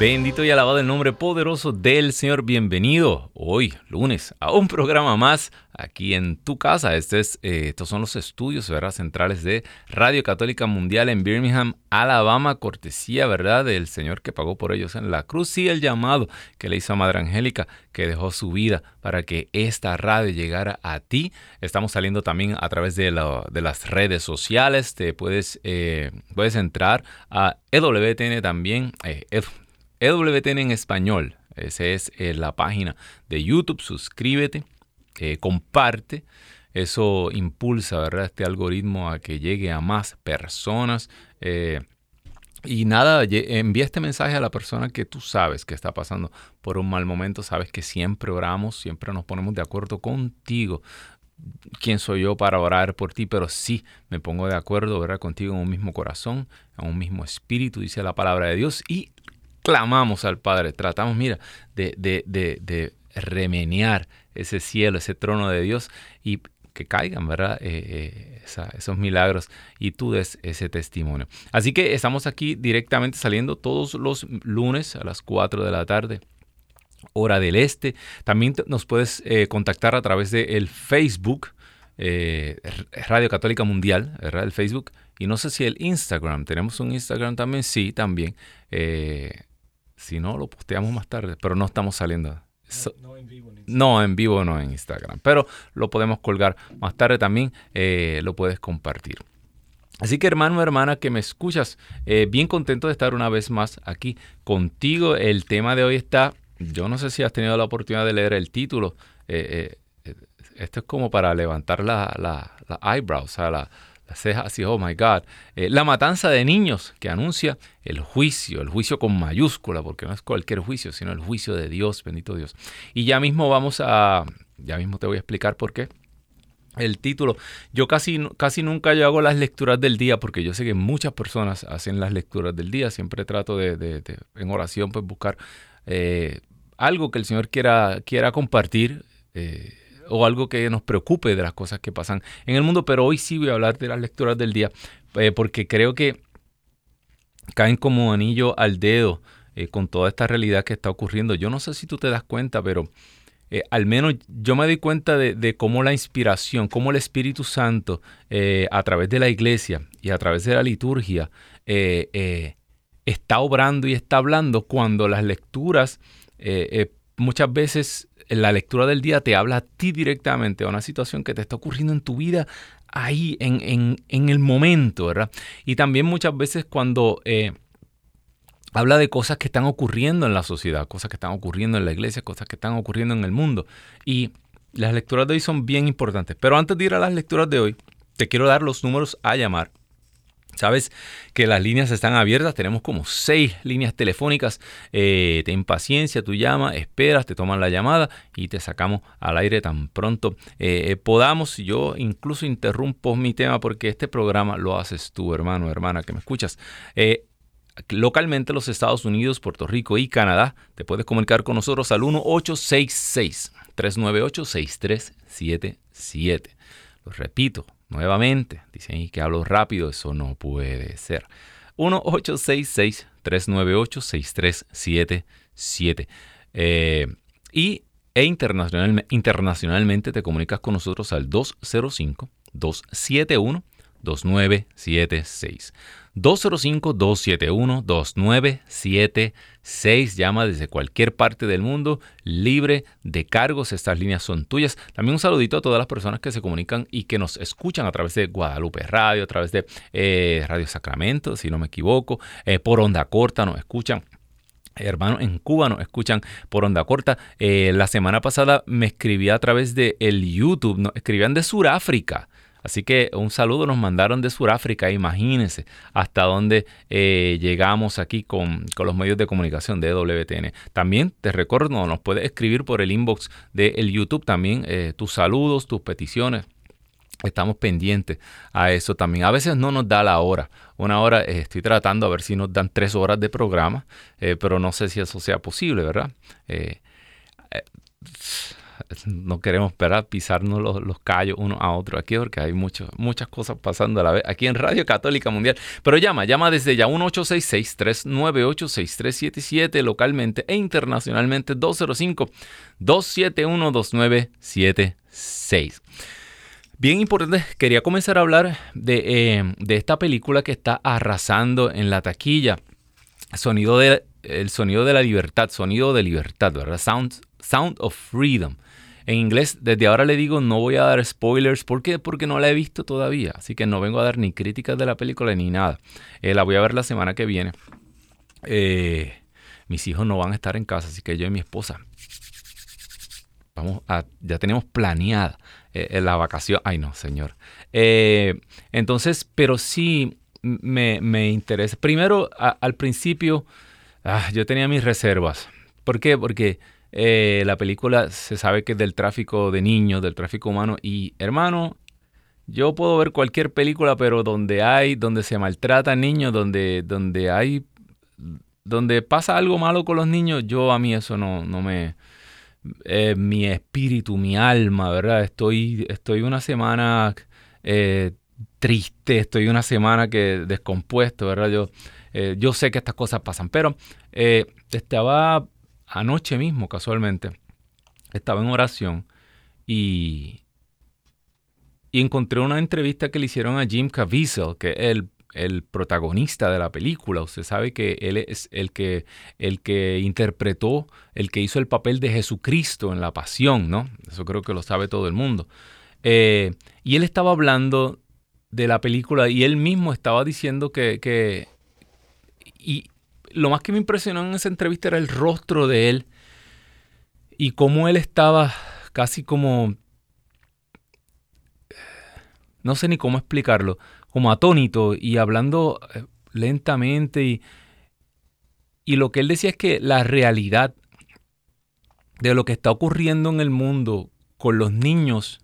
Bendito y alabado el nombre poderoso del Señor. Bienvenido hoy, lunes, a un programa más aquí en tu casa. Este es, eh, estos son los estudios centrales de Radio Católica Mundial en Birmingham, Alabama, cortesía ¿verdad? del Señor que pagó por ellos en la cruz y el llamado que le hizo Madre Angélica, que dejó su vida para que esta radio llegara a ti. Estamos saliendo también a través de, de las redes sociales. Te puedes, eh, puedes entrar a EWTN también. Eh, EWTN en español. Esa es eh, la página de YouTube. Suscríbete, eh, comparte. Eso impulsa ¿verdad? este algoritmo a que llegue a más personas. Eh, y nada, envía este mensaje a la persona que tú sabes que está pasando por un mal momento. Sabes que siempre oramos, siempre nos ponemos de acuerdo contigo. ¿Quién soy yo para orar por ti? Pero sí me pongo de acuerdo ¿verdad? contigo en un mismo corazón, en un mismo espíritu, dice la palabra de Dios. Y clamamos al Padre, tratamos, mira, de, de, de, remenear ese cielo, ese trono de Dios y que caigan, ¿verdad? Eh, eh, esos milagros y tú des ese testimonio. Así que estamos aquí directamente saliendo todos los lunes a las 4 de la tarde hora del este. También nos puedes eh, contactar a través del el Facebook, Radio Católica Mundial, ¿verdad? El Facebook. Y no sé si el Instagram, tenemos un Instagram también, sí, también. Si no, lo posteamos más tarde, pero no estamos saliendo. No, en vivo. no, en vivo no en Instagram, pero lo podemos colgar más tarde también, eh, lo puedes compartir. Así que hermano hermana que me escuchas, eh, bien contento de estar una vez más aquí contigo. El tema de hoy está, yo no sé si has tenido la oportunidad de leer el título, eh, esto es como para levantar la, la, la eyebrow, o sea, la, cejas así, oh my God. Eh, la matanza de niños que anuncia el juicio, el juicio con mayúscula, porque no es cualquier juicio, sino el juicio de Dios, bendito Dios. Y ya mismo vamos a, ya mismo te voy a explicar por qué. El título, yo casi, casi nunca yo hago las lecturas del día porque yo sé que muchas personas hacen las lecturas del día, siempre trato de, en oración pues buscar eh, algo que el Señor quiera, quiera compartir. Eh, o algo que nos preocupe de las cosas que pasan en el mundo, pero hoy sí voy a hablar de las lecturas del día, eh, porque creo que caen como anillo al dedo eh, con toda esta realidad que está ocurriendo. Yo no sé si tú te das cuenta, pero eh, al menos yo me doy cuenta de, cómo la inspiración, cómo el Espíritu Santo a través de la iglesia y a través de la liturgia está obrando y está hablando cuando las lecturas muchas veces la lectura del día te habla a ti directamente a una situación que te está ocurriendo en tu vida ahí, en, el momento, ¿verdad? Y también muchas veces cuando eh, habla de cosas que están ocurriendo en la sociedad, cosas que están ocurriendo en la iglesia, cosas que están ocurriendo en el mundo. Y las lecturas de hoy son bien importantes. Pero antes de ir a las lecturas de hoy, te quiero dar los números a llamar Sabes que las líneas están abiertas, tenemos como seis líneas telefónicas. Eh, ten paciencia, tú llamas, esperas, te toman la llamada y te sacamos al aire tan pronto eh, podamos. Yo incluso interrumpo mi tema porque este programa lo haces tú, hermano, hermana, que me escuchas. Eh, localmente los Estados Unidos, Puerto Rico y Canadá, te puedes comunicar con nosotros al 1866 398 6377. Lo repito, Nuevamente, dicen que hablo rápido, eso no puede ser. 1-866-398-6377. Eh, y e internacionalmente te comunicas con nosotros al 205-271-2976. 205-271-2976. Llama desde cualquier parte del mundo, libre de cargos. Estas líneas son tuyas. También un saludito a todas las personas que se comunican y que nos escuchan a través de Guadalupe Radio, a través de eh, Radio Sacramento, si no me equivoco, eh, por onda corta nos escuchan. Hermanos en Cuba nos escuchan por onda corta. Eh, la semana pasada me escribía a través de el YouTube, nos escribían de Sudáfrica. Así que un saludo nos mandaron de Sudáfrica, imagínense hasta dónde eh, llegamos aquí con, los medios de comunicación de WTN. También te recuerdo, nos puedes escribir por el inbox del YouTube también eh, tus saludos, tus peticiones estamos pendientes a eso también. A veces no nos da la hora. Una hora, eh, estoy tratando a ver si nos dan tres horas de programa, pero no sé si eso sea posible, ¿verdad? No queremos esperar pisarnos los, los, callos uno a otro aquí porque hay muchas cosas pasando a la vez aquí en Radio Católica Mundial. Pero llama, llama desde ya 1866-398-6377 localmente e internacionalmente 205-271-2976. Bien importante, quería comenzar a hablar de, eh, de, esta película que está arrasando en la taquilla. Sonido de, el sonido de la libertad, sonido de libertad, ¿verdad? Sound, Sound of Freedom. En inglés, desde ahora le digo, no voy a dar spoilers. ¿Por qué? Porque no la he visto todavía. Así que no vengo a dar ni críticas de la película ni nada. Eh, la voy a ver la semana que viene. Eh, mis hijos no van a estar en casa, así que yo y mi esposa vamos a, ya tenemos planeada eh, la vacación. Ay, no, señor. entonces, pero sí me, interesa. Primero, al principio, ah, yo tenía mis reservas. ¿Por qué? Porque eh, la película se sabe que es del tráfico de niños, del tráfico humano. Y hermano, yo puedo ver cualquier película, pero donde hay, donde se maltrata niños, donde, donde hay, donde pasa algo malo con los niños, yo a mí eso no, no me, eh, mi espíritu, mi alma, ¿verdad? Estoy, estoy una semana eh, triste, estoy una semana que descompuesto, ¿verdad? Yo, yo sé que estas cosas pasan, pero estaba anoche mismo, casualmente, estaba en oración y, y encontré una entrevista que le hicieron a Jim Caviezel, que es el, el, protagonista de la película. Usted sabe que él es el que, el que interpretó, el que hizo el papel de Jesucristo en la pasión, ¿no? Eso creo que lo sabe todo el mundo. Eh, y él estaba hablando de la película y él mismo estaba diciendo que, que y lo más que me impresionó en esa entrevista era el rostro de él y cómo él estaba casi como, no sé ni cómo explicarlo, como atónito y hablando eh, lentamente y, y lo que él decía es que la realidad de lo que está ocurriendo en el mundo con los niños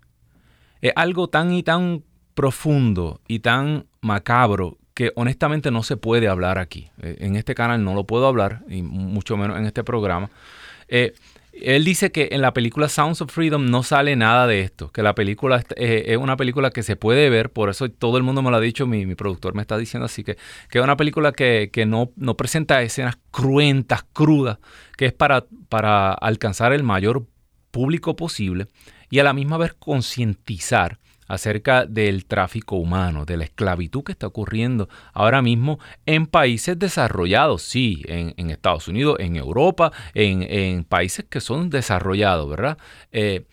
es algo tan y tan profundo y tan macabro que honestamente no se puede hablar aquí. Eh, en este canal no lo puedo hablar, y mucho menos en este programa. Eh, él dice que en la película Sounds of Freedom no sale nada de esto, que la película eh, es una película que se puede ver, por eso todo el mundo me lo ha dicho, mi, productor me está diciendo así, que, que es una película que, no, no, presenta escenas cruentas, crudas, que es para, para alcanzar el mayor público posible y a la misma vez concientizar acerca del tráfico humano, de la esclavitud que está ocurriendo ahora mismo en países desarrollados, sí, en, Estados Unidos, en Europa, en, países que son desarrollados, ¿verdad? Eh,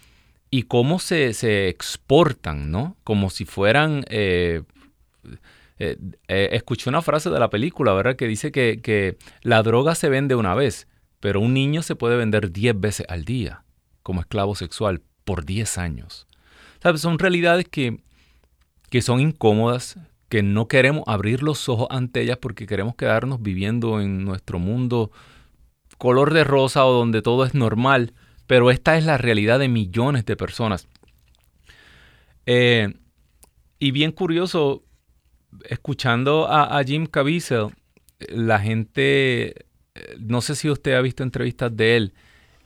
y cómo se, exportan, ¿no? Como si fueran... Eh, eh, escuché una frase de la película, ¿verdad? Que dice que, que la droga se vende una vez, pero un niño se puede vender 10 veces al día como esclavo sexual por 10 años. Son realidades que, que son incómodas, que no queremos abrir los ojos ante ellas porque queremos quedarnos viviendo en nuestro mundo color de rosa o donde todo es normal, pero esta es la realidad de millones de personas. Eh, y bien curioso, escuchando a, a, Jim Caviezel, la gente, no sé si usted ha visto entrevistas de él,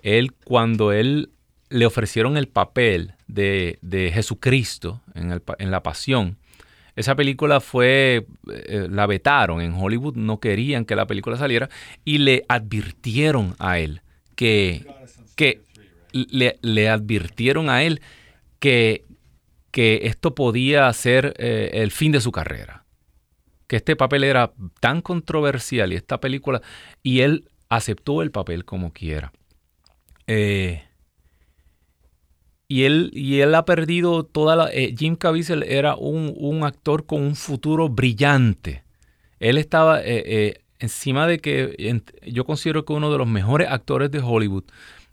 él cuando él le ofrecieron el papel de, Jesucristo en, la pasión. Esa película fue, eh, la vetaron en Hollywood, no querían que la película saliera y le advirtieron a él que, que le, advirtieron a él que, que esto podía ser eh, el fin de su carrera. Que este papel era tan controversial y esta película, y él aceptó el papel como quiera. Eh, y él, y él ha perdido toda la... Eh, Jim Caviezel era un, actor con un futuro brillante. Él estaba eh, eh, encima de que yo considero que uno de los mejores actores de Hollywood.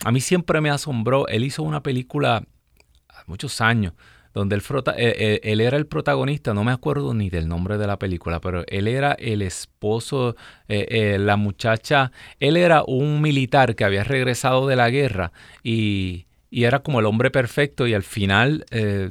A mí siempre me asombró. Él hizo una película hace muchos años donde él, él, era el protagonista, no me acuerdo ni del nombre de la película, pero él era el esposo, la muchacha, él era un militar que había regresado de la guerra y y era como el hombre perfecto y al final eh,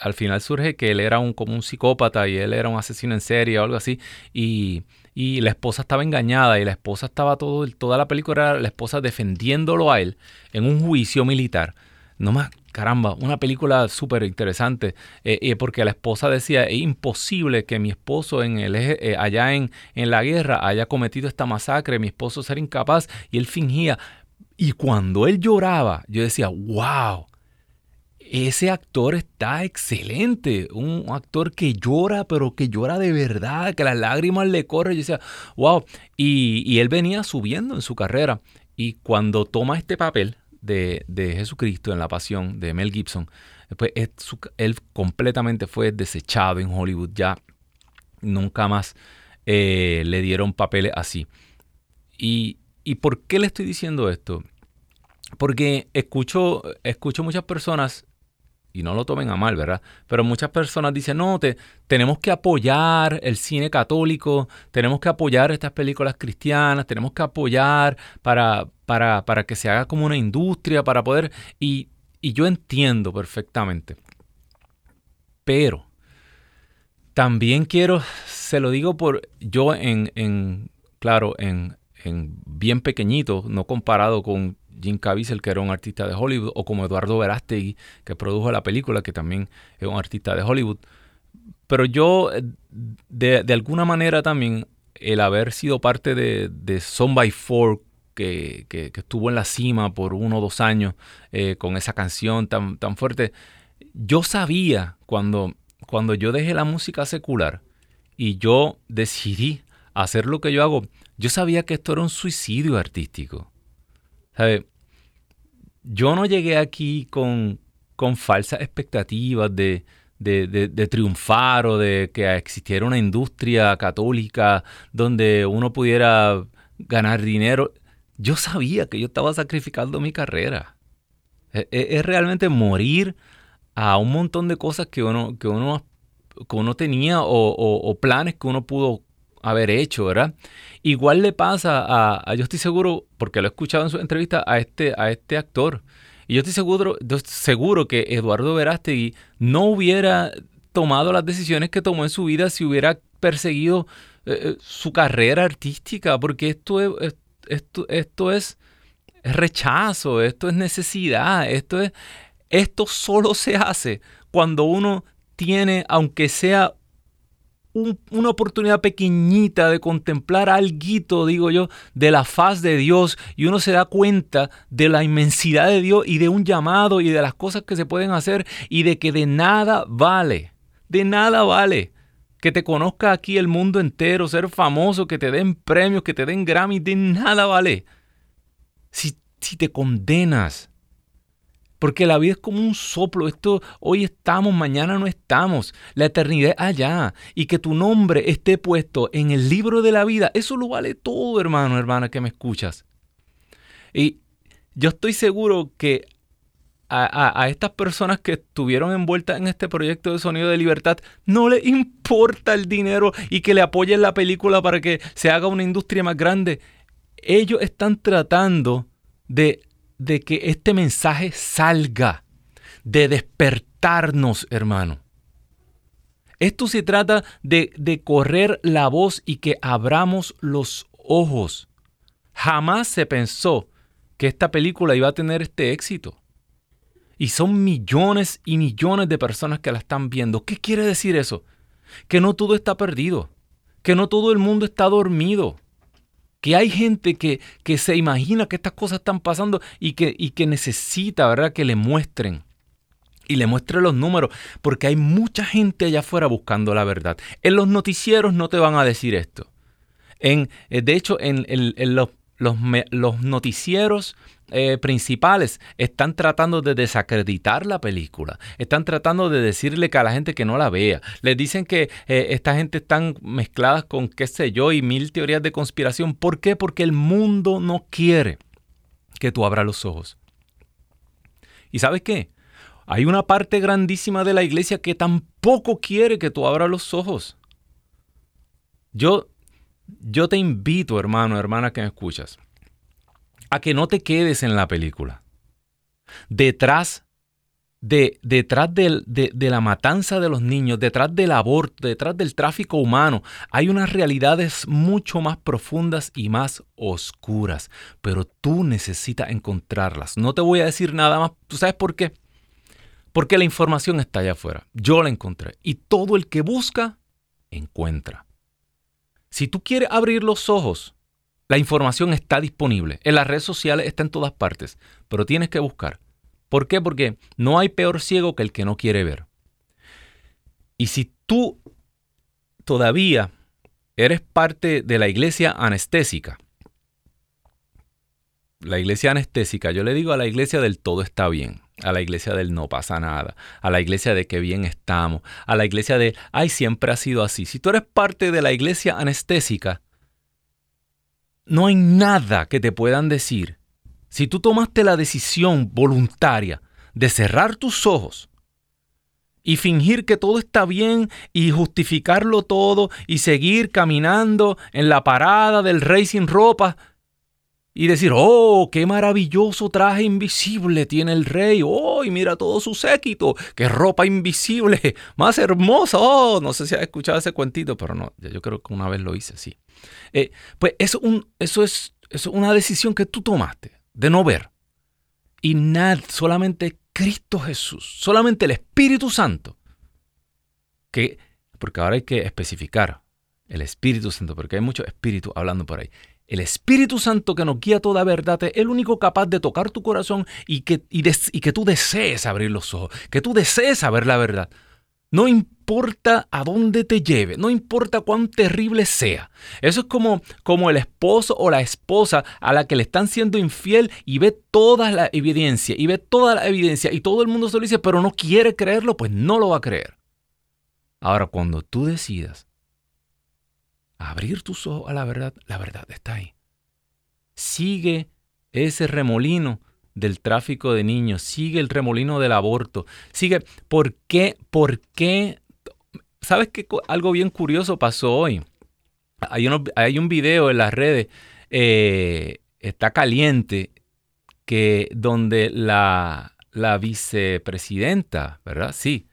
al final surge que él era un, como un psicópata y él era un asesino en serie o algo así. Y, y la esposa estaba engañada y la esposa estaba todo, toda la película era la esposa defendiéndolo a él en un juicio militar. No más, caramba, una película súper interesante, eh, eh, porque la esposa decía, es imposible que mi esposo en el eh, allá en, en la guerra haya cometido esta masacre, mi esposo ser incapaz, y él fingía. Y cuando él lloraba, yo decía, wow, ese actor está excelente, un actor que llora, pero que llora de verdad, que las lágrimas le corren. Yo decía, wow, y, él venía subiendo en su carrera. Y cuando toma este papel, de, Jesucristo en la pasión de Mel Gibson, pues él completamente fue desechado en Hollywood, ya nunca más eh, le dieron papeles así. Y, ¿Y por qué le estoy diciendo esto? Porque escucho, escucho muchas personas y no lo tomen a mal, ¿verdad? Pero muchas personas dicen, no, te, tenemos que apoyar el cine católico, tenemos que apoyar estas películas cristianas, tenemos que apoyar para, para, para que se haga como una industria, para poder... Y, y yo entiendo perfectamente. Pero también quiero, se lo digo por, yo en, en claro, en, en bien pequeñito, no comparado con Jim Caviezel, que era un artista de Hollywood, o como Eduardo Verástegui, que produjo la película, que también es un artista de Hollywood. Pero yo, eh, de, alguna manera también, el haber sido parte de, de Son by Four, que, estuvo en la cima por uno o dos años eh, con esa canción tan, tan fuerte, yo sabía cuando, cuando yo dejé la música secular y yo decidí hacer lo que yo hago, yo sabía que esto era un suicidio artístico. Yo no llegué aquí con, con falsas expectativas de, de, triunfar o de que existiera una industria católica donde uno pudiera ganar dinero. Yo sabía que yo estaba sacrificando mi carrera. E, e, es, realmente morir a un montón de cosas que uno, que uno, que uno tenía o, o planes que uno pudo haber hecho, ¿verdad? Igual le pasa a, yo estoy seguro, porque lo he escuchado en su entrevista, a este, a este actor. Y yo estoy seguro, seguro que Eduardo Verástegui no hubiera tomado las decisiones que tomó en su vida si hubiera perseguido eh, eh, su carrera artística, porque esto es, esto, esto es rechazo, esto es necesidad, esto es esto solo se hace cuando uno tiene, aunque sea una oportunidad pequeñita de contemplar algo, digo yo, de la faz de Dios y uno se da cuenta de la inmensidad de Dios y de un llamado y de las cosas que se pueden hacer y de que de nada vale, de nada vale que te conozca aquí el mundo entero, ser famoso, que te den premios, que te den Grammy, de nada vale. Si, si te condenas porque la vida es como un soplo. Esto hoy estamos, mañana no estamos. La eternidad es allá. Y que tu nombre esté puesto en el libro de la vida. Eso lo vale todo, hermano, hermana, que me escuchas. Y yo estoy seguro que a, estas personas que estuvieron envueltas en este proyecto de Sonido de Libertad no les importa el dinero y que le apoyen la película para que se haga una industria más grande. Ellos están tratando de de que este mensaje salga, de despertarnos, hermano. Esto se trata de, de, correr la voz y que abramos los ojos. Jamás se pensó que esta película iba a tener este éxito. Y son millones y millones de personas que la están viendo. ¿Qué quiere decir eso? Que no todo está perdido, que no todo el mundo está dormido, que hay gente que, que se imagina que estas cosas están pasando y que, y que necesita, ¿verdad?, que le muestren. Y le muestren los números, porque hay mucha gente allá afuera buscando la verdad. En los noticieros no te van a decir esto. En, eh, de hecho, en, en los los, los noticieros eh, principales están tratando de desacreditar la película, están tratando de decirle que a la gente que no la vea, les dicen que eh, esta gente están mezcladas con qué sé yo y mil teorías de conspiración. ¿Por qué? Porque el mundo no quiere que tú abras los ojos. ¿Y sabes qué? Hay una parte grandísima de la iglesia que tampoco quiere que tú abras los ojos. Yo yo te invito, hermano, hermana que me escuchas, a que no te quedes en la película. Detrás de, detrás de, de, la matanza de los niños, detrás del aborto, detrás del tráfico humano, hay unas realidades mucho más profundas y más oscuras. Pero tú necesitas encontrarlas. No te voy a decir nada más. ¿Tú sabes por qué? Porque la información está allá afuera. Yo la encontré. Y todo el que busca, encuentra. Si tú quieres abrir los ojos, la información está disponible. En las redes sociales está en todas partes. Pero tienes que buscar. ¿Por qué? Porque no hay peor ciego que el que no quiere ver. Y si tú todavía eres parte de la iglesia anestésica, la iglesia anestésica, yo le digo a la iglesia del todo está bien, a la iglesia del no pasa nada, a la iglesia de que bien estamos, a la iglesia de, ay, siempre ha sido así. Si tú eres parte de la iglesia anestésica, no hay nada que te puedan decir. Si tú tomaste la decisión voluntaria de cerrar tus ojos y fingir que todo está bien y justificarlo todo y seguir caminando en la parada del rey sin ropa y decir, oh, qué maravilloso traje invisible tiene el rey, oh, y mira todo su séquito, qué ropa invisible, más hermosa, oh, no sé si has escuchado ese cuentito, pero no, yo creo que una vez lo hice así. Eh, pues eso, es, una decisión que tú tomaste de no ver. Y nada, solamente Cristo Jesús, solamente el Espíritu Santo. Que, porque ahora hay que especificar el Espíritu Santo, porque hay muchos espíritus hablando por ahí. El Espíritu Santo que nos guía toda verdad es el único capaz de tocar tu corazón y que, y que tú desees abrir los ojos, que tú desees saber la verdad. No importa a dónde te lleve, no importa cuán terrible sea. Eso es como, como el esposo o la esposa a la que le están siendo infiel y ve toda la evidencia, y ve toda la evidencia, y todo el mundo se lo dice, pero no quiere creerlo, pues no lo va a creer. Ahora, cuando tú decidas abrir tus ojos a la verdad, la verdad está ahí. Sigue ese remolino del tráfico de niños, sigue el remolino del aborto, sigue, ¿por qué? ¿Por qué? ¿Sabes qué? Algo bien curioso pasó hoy. Hay, hay un video en las redes, eh, está caliente, que donde la, la vicepresidenta, ¿verdad? Sí,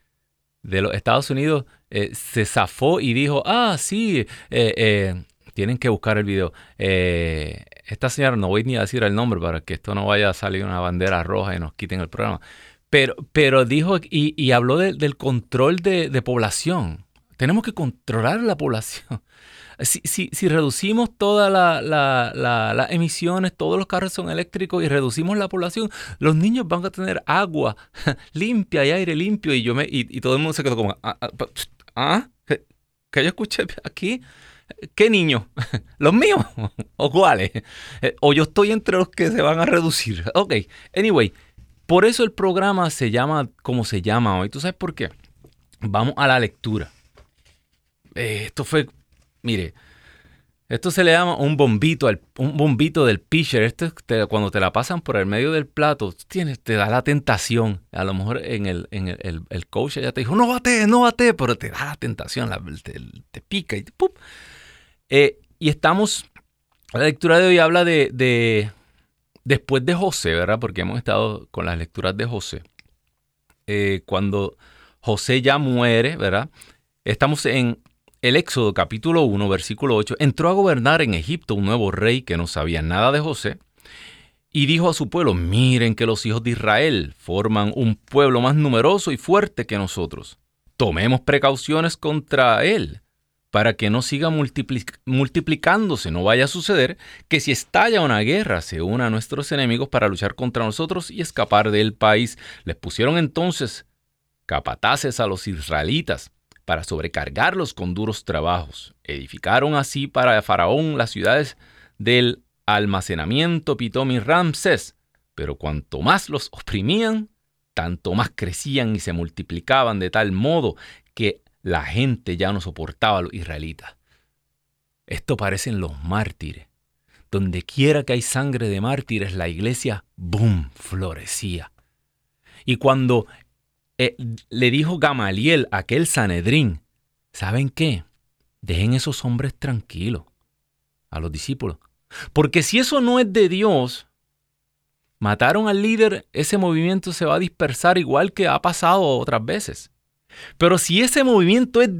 de los Estados Unidos eh, se zafó y dijo, ah, sí, eh, tienen que buscar el video esta señora, no voy ni a decir el nombre para que esto no vaya a salir una bandera roja y nos quiten el programa, pero, pero dijo y, habló del control de, población. Tenemos que controlar la población. Si, si, reducimos todas las emisiones, todos los carros son eléctricos y reducimos la población, los niños van a tener agua limpia y aire limpio. Y yo me y, todo el mundo se quedó como, ¿ah? ah, ¿ah? ¿Qué yo escuché aquí? ¿Qué niños? ¿Los míos? ¿O cuáles? Eh, ¿O yo estoy entre los que se van a reducir? Ok, anyway, por eso el programa se llama como se llama hoy. ¿Tú sabes por qué? Vamos a la lectura. Eh, esto fue, mire, esto se le llama un bombito, un bombito del pitcher. Esto cuando te la pasan por el medio del plato, tienes, te da la tentación. A lo mejor en el, en el, el, coach ya te dijo, no bate, no bate, pero te da la tentación, te, pica y ¡pum! Eh, y estamos, la lectura de hoy habla de, después de José, ¿verdad? Porque hemos estado con las lecturas de José. Eh, cuando José ya muere, ¿verdad? Estamos en el Éxodo capítulo 1, versículo 8. Entró a gobernar en Egipto un nuevo rey que no sabía nada de José. Y dijo a su pueblo, miren que los hijos de Israel forman un pueblo más numeroso y fuerte que nosotros. Tomemos precauciones contra él para que no siga multiplicándose. No vaya a suceder que si estalla una guerra se una a nuestros enemigos para luchar contra nosotros y escapar del país. Les pusieron entonces capataces a los israelitas para sobrecargarlos con duros trabajos. Edificaron así para Faraón las ciudades del almacenamiento Pitom y Ramses, pero cuanto más los oprimían, tanto más crecían y se multiplicaban de tal modo que la gente ya no soportaba a los israelitas. Esto parecen los mártires. Donde quiera que hay sangre de mártires, la iglesia, ¡boom!, florecía. Y cuando eh, le dijo Gamaliel a aquel Sanedrín, ¿saben qué? Dejen esos hombres tranquilos, a los discípulos. Porque si eso no es de Dios, mataron al líder, ese movimiento se va a dispersar igual que ha pasado otras veces. Pero si ese movimiento es,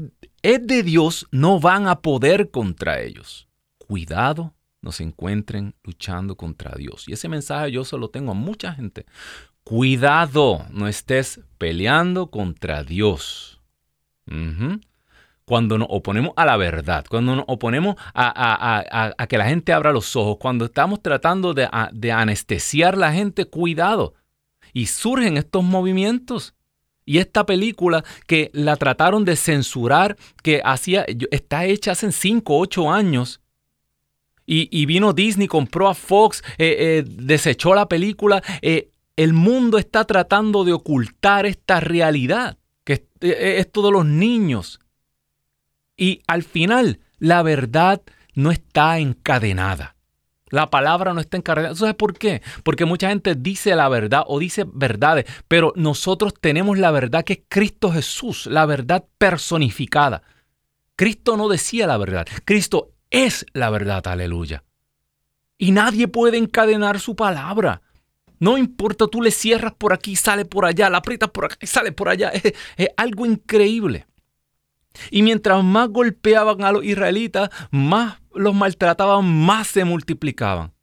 de Dios, no van a poder contra ellos. Cuidado no se encuentren luchando contra Dios. Y ese mensaje yo se lo tengo a mucha gente. Cuidado, no estés peleando contra Dios. Cuando nos oponemos a la verdad, cuando nos oponemos a, que la gente abra los ojos, cuando estamos tratando de, de anestesiar la gente, cuidado. Y surgen estos movimientos. Y esta película que la trataron de censurar, que hacía, está hecha hace 5 o 8 años, y, vino Disney, compró a Fox, eh, eh, desechó la película. Eh, el mundo está tratando de ocultar esta realidad, que es esto de los niños. Y al final, la verdad no está encadenada. La palabra no está encadenada. ¿Sabes por qué? Porque mucha gente dice la verdad o dice verdades, pero nosotros tenemos la verdad que es Cristo Jesús, la verdad personificada. Cristo no decía la verdad. Cristo es la verdad, aleluya. Y nadie puede encadenar su palabra. No importa, tú le cierras por aquí, sale por allá, la aprietas por aquí, sale por allá. Es, es algo increíble. Y mientras más golpeaban a los israelitas, más los maltrataban, más se multiplicaban.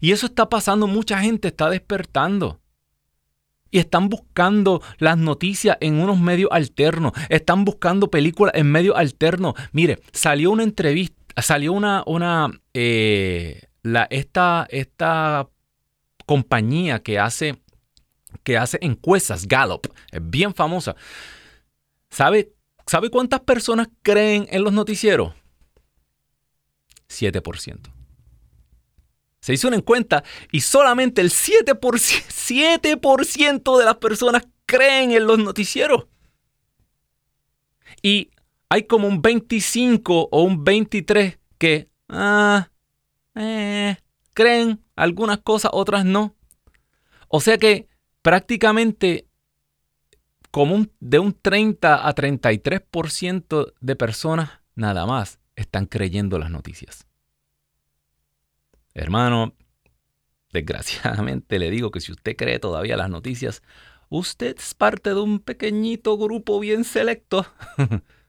Y eso está pasando, mucha gente está despertando. Y están buscando las noticias en unos medios alternos. Están buscando películas en medios alternos. Mire, salió una entrevista salió una, una eh, la, esta, esta compañía que hace, que hace encuestas, Gallup, es bien famosa. ¿Sabe, ¿Sabe cuántas personas creen en los noticieros? 7%. Se hizo una encuesta y solamente el 7%, 7 de las personas creen en los noticieros. Y hay como un 25 o un 23 que ah, eh, creen algunas cosas, otras no. O sea que prácticamente de un 30 a 33% de personas nada más están creyendo las noticias. Hermano, desgraciadamente le digo que si usted cree todavía las noticias, usted es parte de un pequeñito grupo bien selecto.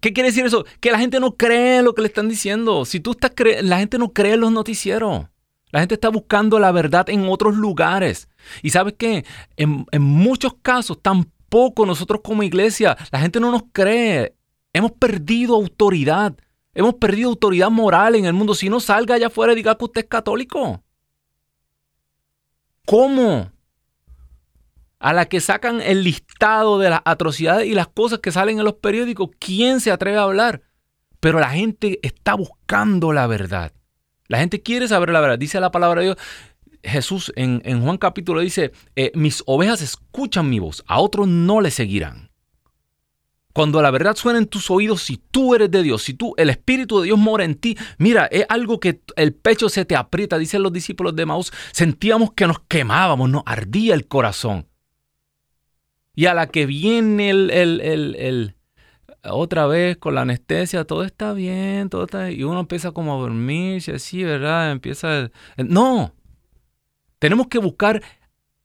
qué quiere decir eso? Que la gente no cree lo que le están diciendo. Si tú estás la gente no cree los noticieros. La gente está buscando la verdad en otros lugares. Y sabes qué? En muchos casos, tampoco nosotros como iglesia, la gente no nos cree. Hemos perdido autoridad. Hemos perdido autoridad moral en el mundo. Si no salga allá afuera y diga que usted es católico. ¿Cómo? a la que sacan el listado de las atrocidades y las cosas que salen en los periódicos, ¿quién se atreve a hablar? Pero la gente está buscando la verdad. La gente quiere saber la verdad. Dice la palabra de Dios. Jesús en, Juan capítulo dice, eh, mis ovejas escuchan mi voz, a otros no le seguirán. Cuando la verdad suena en tus oídos, si tú eres de Dios, si tú, el Espíritu de Dios mora en ti, mira, es algo que el pecho se te aprieta, dicen los discípulos de Maús, sentíamos que nos quemábamos, nos ardía el corazón. Y a la que viene el, el, otra vez con la anestesia, todo está bien, todo está y uno empieza como a dormirse así, ¿verdad? Empieza no. Tenemos que buscar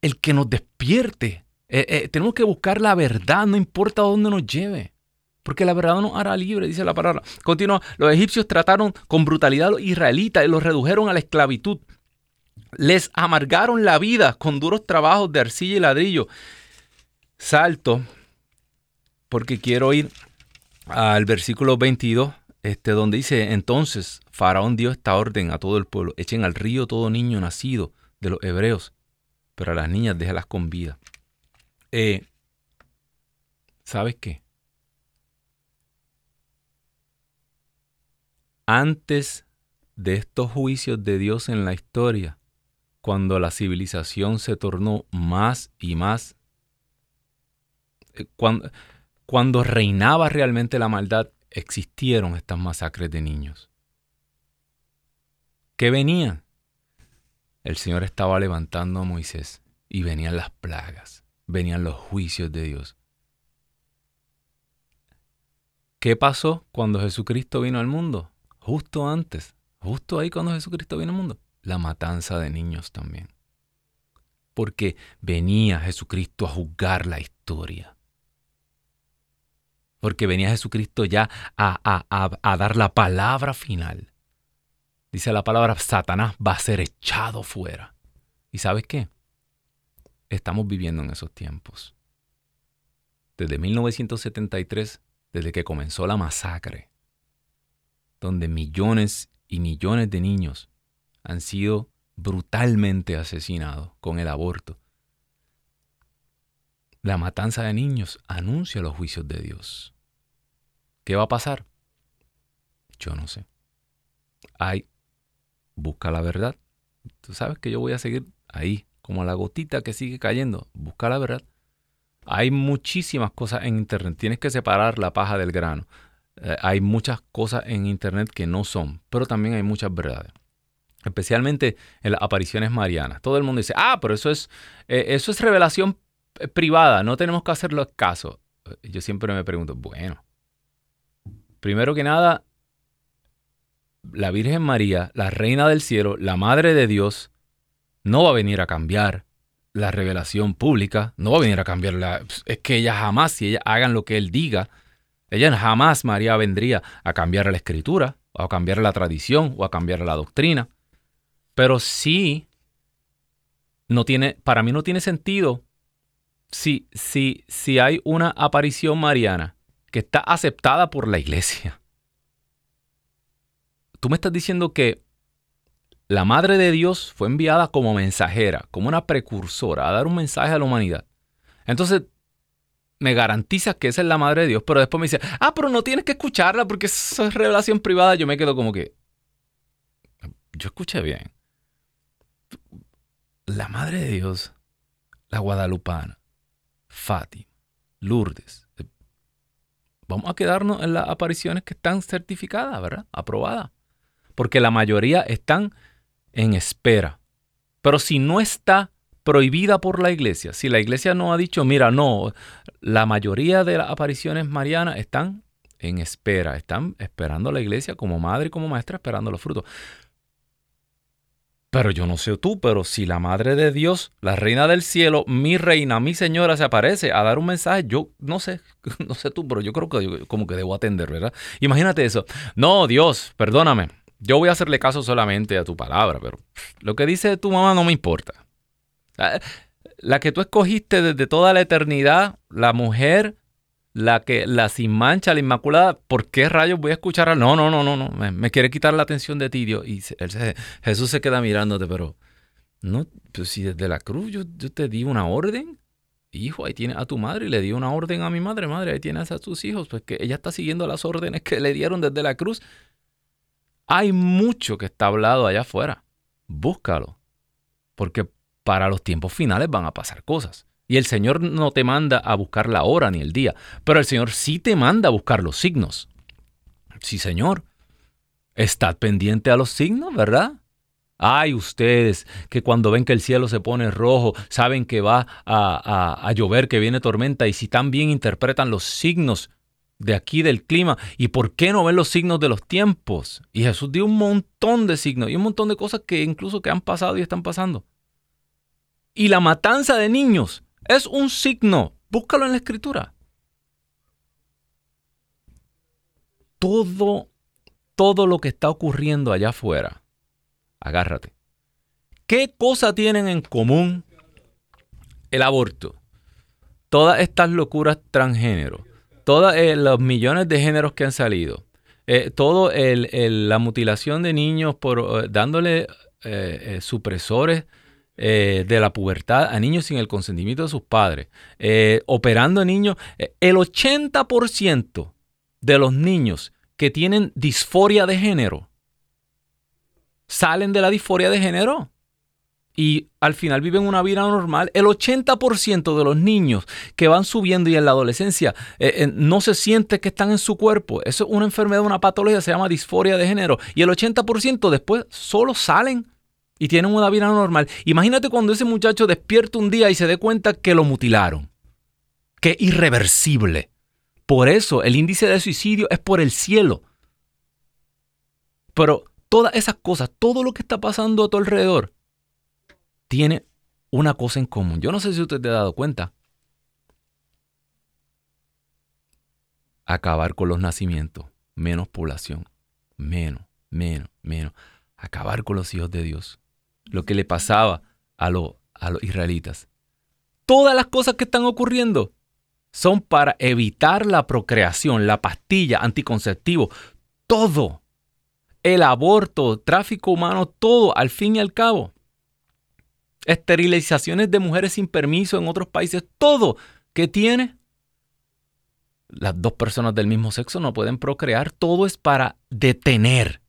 el que nos despierte. Eh, eh, tenemos que buscar la verdad, no importa dónde nos lleve. Porque la verdad nos hará libre, dice la palabra. Continúa, los egipcios trataron con brutalidad a los israelitas y los redujeron a la esclavitud. Les amargaron la vida con duros trabajos de arcilla y ladrillo salto porque quiero ir al versículo 22, este, donde dice, entonces Faraón dio esta orden a todo el pueblo, echen al río todo niño nacido de los hebreos, pero a las niñas déjalas con vida. Eh, ¿Sabes qué? Antes de estos juicios de Dios en la historia, cuando la civilización se tornó más y más eh, cuando, cuando reinaba realmente la maldad, existieron estas masacres de niños. ¿Qué venían? El Señor estaba levantando a Moisés y venían las plagas, venían los juicios de Dios. ¿Qué pasó cuando Jesucristo vino al mundo? Justo antes, justo ahí cuando Jesucristo vino al mundo, la matanza de niños también. porque venía Jesucristo a juzgar la historia. Porque venía Jesucristo ya a, a, dar la palabra final. Dice la palabra, Satanás va a ser echado fuera. ¿Y sabes qué? Estamos viviendo en esos tiempos. Desde 1973, desde que comenzó la masacre, donde millones y millones de niños han sido brutalmente asesinados con el aborto. La matanza de niños anuncia los juicios de Dios. ¿Qué va a pasar? Yo no sé. Ay, busca la verdad. Tú sabes que yo voy a seguir ahí, como la gotita que sigue cayendo. Busca la verdad. Hay muchísimas cosas en Internet. Tienes que separar la paja del grano. Eh, hay muchas cosas en Internet que no son, pero también hay muchas verdades especialmente en las apariciones marianas. Todo el mundo dice, ah, pero eso es, eh, eso es revelación eh, privada, no tenemos que hacerlo caso. Yo siempre me pregunto, bueno, primero que nada, la Virgen María, la Reina del Cielo, la Madre de Dios, no va a venir a cambiar la revelación pública, no va a venir a cambiar la... Es que ella jamás, si ella hagan lo que Él diga, ella jamás, María, vendría a cambiar la escritura, o a cambiar la tradición, o a cambiar la doctrina. Pero sí, no tiene, para mí no tiene sentido si, si, si hay una aparición mariana que está aceptada por la iglesia. Tú me estás diciendo que la Madre de Dios fue enviada como mensajera, como una precursora, a dar un mensaje a la humanidad. Entonces, me garantizas que esa es la Madre de Dios, pero después me dice, ah, pero no tienes que escucharla porque eso es revelación privada. Yo me quedo como que, yo escuché bien la Madre de Dios, la Guadalupana, Fátima, Lourdes. Eh, vamos a quedarnos en las apariciones que están certificadas, ¿verdad? Aprobadas. Porque la mayoría están en espera. Pero si no está prohibida por la iglesia, si la iglesia no ha dicho, mira, no, la mayoría de las apariciones marianas están en espera, están esperando a la iglesia como madre y como maestra, esperando los frutos. Pero yo no sé tú, pero si la Madre de Dios, la Reina del Cielo, mi reina, mi señora se aparece a dar un mensaje, yo no sé, no sé tú, pero yo creo que como que debo atender, ¿verdad? Imagínate eso. No, Dios, perdóname. Yo voy a hacerle caso solamente a tu palabra, pero lo que dice tu mamá no me importa. La que tú escogiste desde toda la eternidad, la mujer la que la sin mancha, la inmaculada, ¿por qué rayos voy a escuchar a no, no, no, no, no, me, quiere quitar la atención de ti, Dios? Y Jesús se queda mirándote, pero no, pues si desde la cruz yo, te di una orden, hijo, ahí tienes a tu madre y le di una orden a mi madre, madre, ahí tienes a tus hijos, pues que ella está siguiendo las órdenes que le dieron desde la cruz. Hay mucho que está hablado allá afuera. Búscalo, porque para los tiempos finales van a pasar cosas. Y el Señor no te manda a buscar la hora ni el día, pero el Señor sí te manda a buscar los signos. Sí, Señor. Estad pendiente a los signos, ¿verdad? Ay, ustedes que cuando ven que el cielo se pone rojo, saben que va a, llover, que viene tormenta, y si también interpretan los signos de aquí del clima, ¿y por qué no ven los signos de los tiempos? Y Jesús dio un montón de signos y un montón de cosas que incluso que han pasado y están pasando. Y la matanza de niños es un signo. Búscalo en la escritura. Todo, todo lo que está ocurriendo allá afuera, agárrate. ¿Qué cosa tienen en común el aborto? Todas estas locuras transgénero, todos eh, los millones de géneros que han salido, eh, todo la mutilación de niños por eh, dándole supresores eh, de la pubertad a niños sin el consentimiento de sus padres, operando a niños, el 80% de los niños que tienen disforia de género salen de la disforia de género y al final viven una vida normal. El 80% de los niños que van subiendo y en la adolescencia no se siente que están en su cuerpo. Eso es una enfermedad, una patología, se llama disforia de género. Y el 80% después solo salen y tienen una vida normal. Imagínate cuando ese muchacho despierta un día y se dé cuenta que lo mutilaron. Que irreversible. Por eso el índice de suicidio es por el cielo. Pero todas esas cosas, todo lo que está pasando a tu alrededor, tiene una cosa en común. Yo no sé si usted te ha dado cuenta. Acabar con los nacimientos, menos población, menos, menos, menos. Acabar con los hijos de Dios. Lo que le pasaba a, a los israelitas. Todas las cosas que están ocurriendo son para evitar la procreación, la pastilla, anticonceptivo, todo. El aborto, tráfico humano, todo, al fin y al cabo. Esterilizaciones de mujeres sin permiso en otros países, todo. ¿Qué tiene? Las dos personas del mismo sexo no pueden procrear, todo es para detener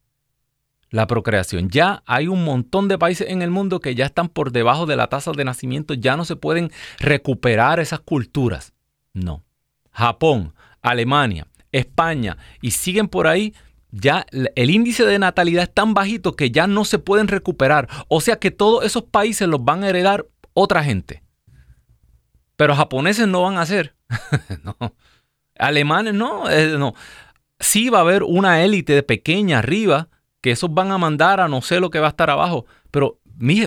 la procreación. Ya hay un montón de países en el mundo que ya están por debajo de la tasa de nacimiento, ya no se pueden recuperar esas culturas. No. Japón, Alemania, España y siguen por ahí, ya el índice de natalidad es tan bajito que ya no se pueden recuperar. O sea que todos esos países los van a heredar otra gente. Pero japoneses no van a ser. no. Alemanes no, eh, no. Sí va a haber una élite de pequeña arriba que esos van a mandar a no sé lo que va a estar abajo. Pero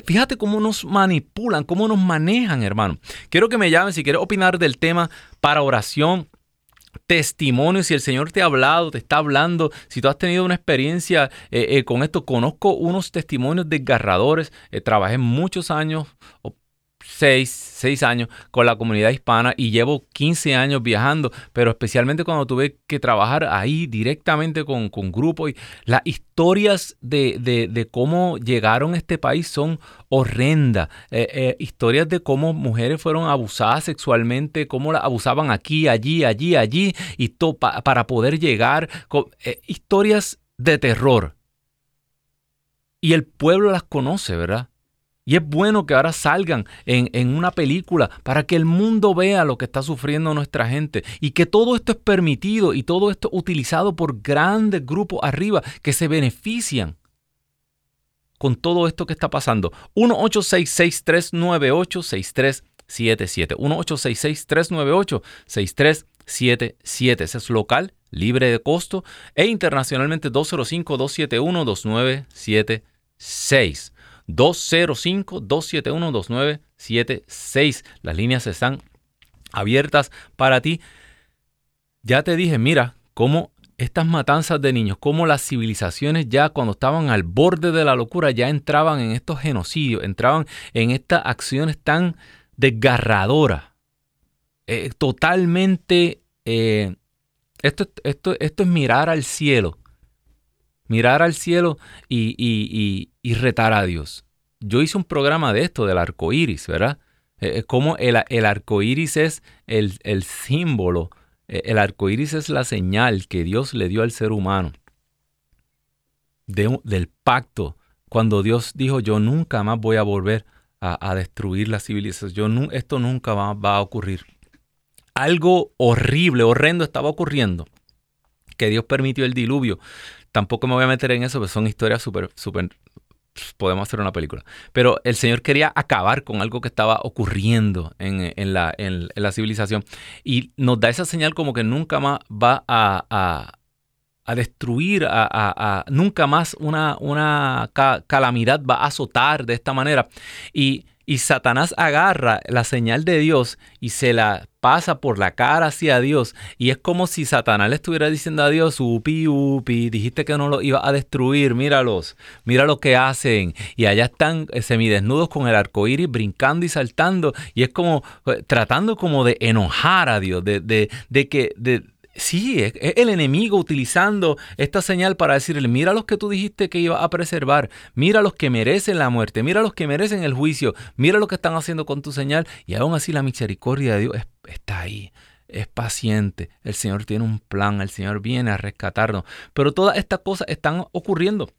Fíjate cómo nos manipulan, cómo nos manejan, hermano. Quiero que me llamen si quieres opinar del tema para oración, testimonio, si el Señor te ha hablado, te está hablando, si tú has tenido una experiencia eh, eh, con esto. Conozco unos testimonios desgarradores. Eh, trabajé muchos años, seis, seis años con la comunidad hispana y llevo 15 años viajando, pero especialmente cuando tuve que trabajar ahí directamente con, con grupos. Las historias de, cómo llegaron a este país son horrendas. Eh, eh, historias de cómo mujeres fueron abusadas sexualmente, cómo las abusaban aquí, allí, allí, allí, y para poder llegar. Eh, historias de terror. Y el pueblo las conoce, ¿verdad? Y es bueno que ahora salgan en, una película para que el mundo vea lo que está sufriendo nuestra gente y que todo esto es permitido y todo esto utilizado por grandes grupos arriba que se benefician con todo esto que está pasando. 1-866-398-6377. 1-866-398-6377. Ese es local, libre de costo e internacionalmente 205-271-2976. 205-271-2976. Las líneas están abiertas para ti. Ya te dije, mira, cómo estas matanzas de niños, cómo las civilizaciones ya cuando estaban al borde de la locura ya entraban en estos genocidios, entraban en estas acciones tan desgarradoras, eh, totalmente... Eh, esto, esto, esto es mirar al cielo mirar al cielo y, retar a Dios. Yo hice un programa de esto, del arco iris, ¿verdad? Es como el, el arco iris es el, símbolo, e, el arco iris es la señal que Dios le dio al ser humano del pacto. Cuando Dios dijo, yo nunca más voy a volver a, destruir la civilización, esto nunca va, va a ocurrir. Algo horrible, horrendo estaba ocurriendo que Dios permitió el diluvio tampoco me voy a meter en eso, porque son historias súper, podemos hacer una película. Pero el Señor quería acabar con algo que estaba ocurriendo en, la, en, la, civilización y nos da esa señal como que nunca más va a, destruir, nunca más una calamidad va a azotar de esta manera. Y y Satanás agarra la señal de Dios y se la pasa por la cara hacia Dios. Y es como si Satanás le estuviera diciendo a Dios, upi, upi, dijiste que no lo iba a destruir, míralos, mira lo que hacen. Y allá están eh, semidesnudos con el arco iris brincando y saltando. Y es como eh, tratando como de enojar a Dios, de, de, de que... De, Sí, es el enemigo utilizando esta señal para decirle, mira los que tú dijiste que iba a preservar, mira los que merecen la muerte, mira los que merecen el juicio, mira lo que están haciendo con tu señal y aún así la misericordia de Dios está ahí, es paciente, el Señor tiene un plan, el Señor viene a rescatarnos, pero todas estas cosas están ocurriendo.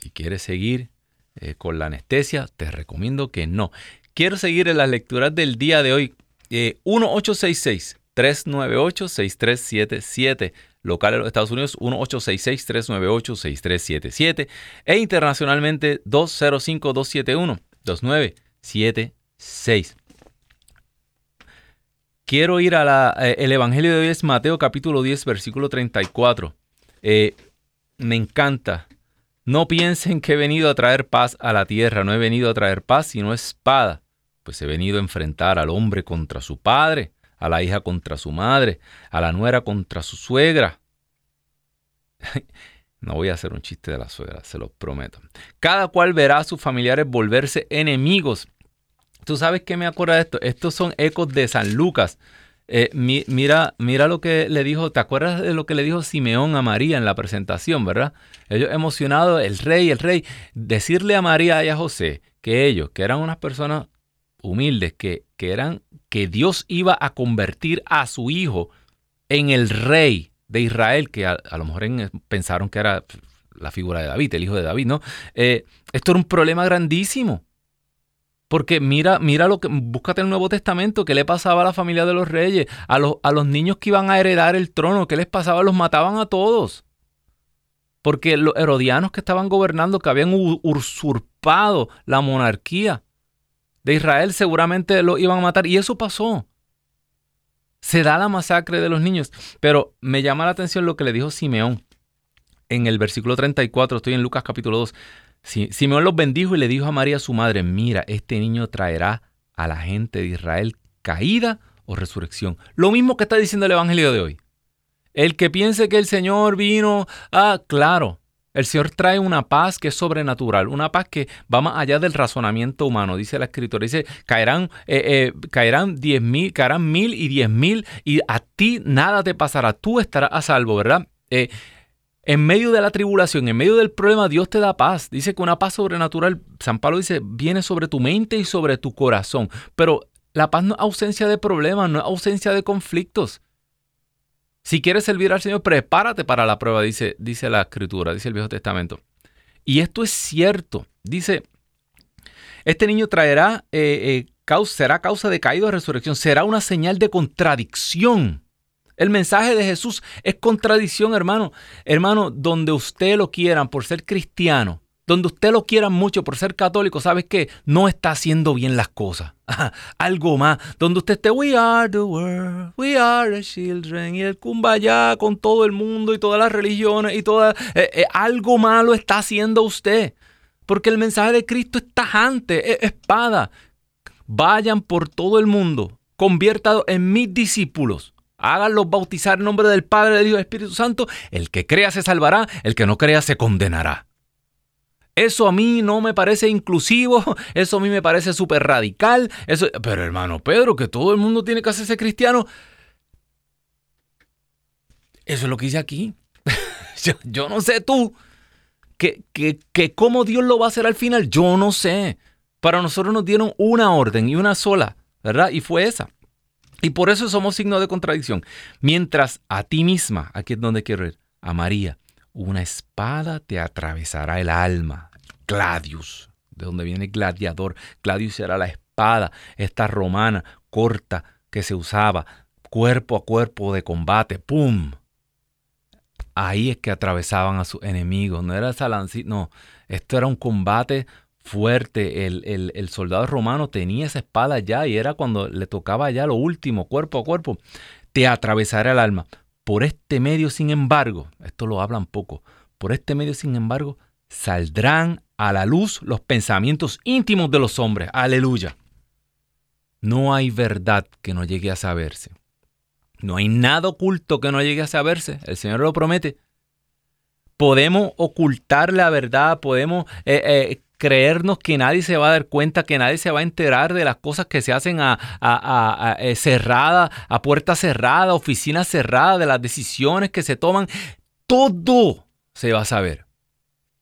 Si quieres seguir eh, con la anestesia, te recomiendo que no. Quiero seguir en las lecturas del día de hoy. Eh, 1866 398-6377. Local en los Estados Unidos 1866-398-6377. E internacionalmente 205-271-2976. Quiero ir a la... Eh, el Evangelio de hoy es Mateo capítulo 10, versículo 34. Eh, me encanta No piensen que he venido a traer paz a la tierra, no he venido a traer paz sino espada, pues he venido a enfrentar al hombre contra su padre, a la hija contra su madre, a la nuera contra su suegra. No voy a hacer un chiste de la suegra, se lo prometo. Cada cual verá a sus familiares volverse enemigos. Tú sabes qué me acuerda de esto. Estos son ecos de San Lucas. Eh, mira, mira lo que le dijo, ¿te acuerdas de lo que le dijo Simeón a María en la presentación, verdad? Ellos emocionados, el rey, el rey, decirle a María y a José que ellos, que eran unas personas humildes, que, que eran, que Dios iba a convertir a su hijo en el rey de Israel, que a, lo mejor pensaron que era la figura de David, el hijo de David, ¿no? Eh, esto era un problema grandísimo. Porque mira, mira lo que, búscate el Nuevo Testamento, qué le pasaba a la familia de los reyes, a los, a los niños que iban a heredar el trono, qué les pasaba, los mataban a todos. Porque los herodianos que estaban gobernando, que habían usurpado la monarquía de Israel, seguramente lo iban a matar. Y eso pasó. Se da la masacre de los niños. Pero me llama la atención lo que le dijo Simeón en el versículo 34, estoy en Lucas capítulo 2. Simeón los bendijo y le dijo a María su madre, mira, este niño traerá a la gente de Israel caída o resurrección. Lo mismo que está diciendo el Evangelio de hoy. El que piense que el Señor vino, ah, claro, el Señor trae una paz que es sobrenatural, una paz que va más allá del razonamiento humano, dice la escritura. Dice, caerán, eh, eh, caerán diez mil, caerán mil y diez mil y a ti nada te pasará, tú estarás a salvo, ¿verdad? Eh, en medio de la tribulación, en medio del problema, Dios te da paz. Dice que una paz sobrenatural, San Pablo dice, viene sobre tu mente y sobre tu corazón. Pero la paz no es ausencia de problemas, no es ausencia de conflictos. Si quieres servir al Señor, prepárate para la prueba, dice, dice la Escritura, dice el Viejo Testamento. Y esto es cierto. Dice, este niño traerá, eh, eh, será causa de caída o resurrección, será una señal de contradicción el mensaje de Jesús es contradicción, hermano. Hermano, donde usted lo quieran por ser cristiano, donde usted lo quiera mucho por ser católico, ¿sabes qué? No está haciendo bien las cosas. Algo más. Donde usted esté, we are the world, we are the children, y el kumbaya con todo el mundo y todas las religiones y toda, eh, eh, algo malo está haciendo usted. Porque el mensaje de Cristo es tajante, es espada. Vayan por todo el mundo, conviértalos en mis discípulos Háganlos bautizar en nombre del Padre, de Dios Espíritu Santo. El que crea se salvará, el que no crea se condenará. Eso a mí no me parece inclusivo, eso a mí me parece súper radical. Eso, pero hermano Pedro, que todo el mundo tiene que hacerse cristiano. Eso es lo que dice aquí. yo, no sé tú, que, que, que cómo Dios lo va a hacer al final, yo no sé. Para nosotros nos dieron una orden y una sola, ¿verdad? Y fue esa. Y por eso somos signo de contradicción. Mientras a ti misma, aquí es donde quiero ir, a María, una espada te atravesará el alma. Gladius, de donde viene gladiador. Gladius era la espada, esta romana, corta, que se usaba cuerpo a cuerpo de combate. ¡Pum! Ahí es que atravesaban a sus enemigos. No era esa no. Esto era un combate fuerte. El, soldado romano tenía esa espada ya y era cuando le tocaba ya lo último, cuerpo a cuerpo, te atravesará el alma. Por este medio, sin embargo, esto lo hablan poco, por este medio, sin embargo, saldrán a la luz los pensamientos íntimos de los hombres. Aleluya. No hay verdad que no llegue a saberse. No hay nada oculto que no llegue a saberse. El Señor lo promete. Podemos ocultar la verdad, podemos eh, eh, creernos que nadie se va a dar cuenta, que nadie se va a enterar de las cosas que se hacen a, a, a, eh, cerrada, a puerta cerrada, oficina cerrada, de las decisiones que se toman. Todo se va a saber.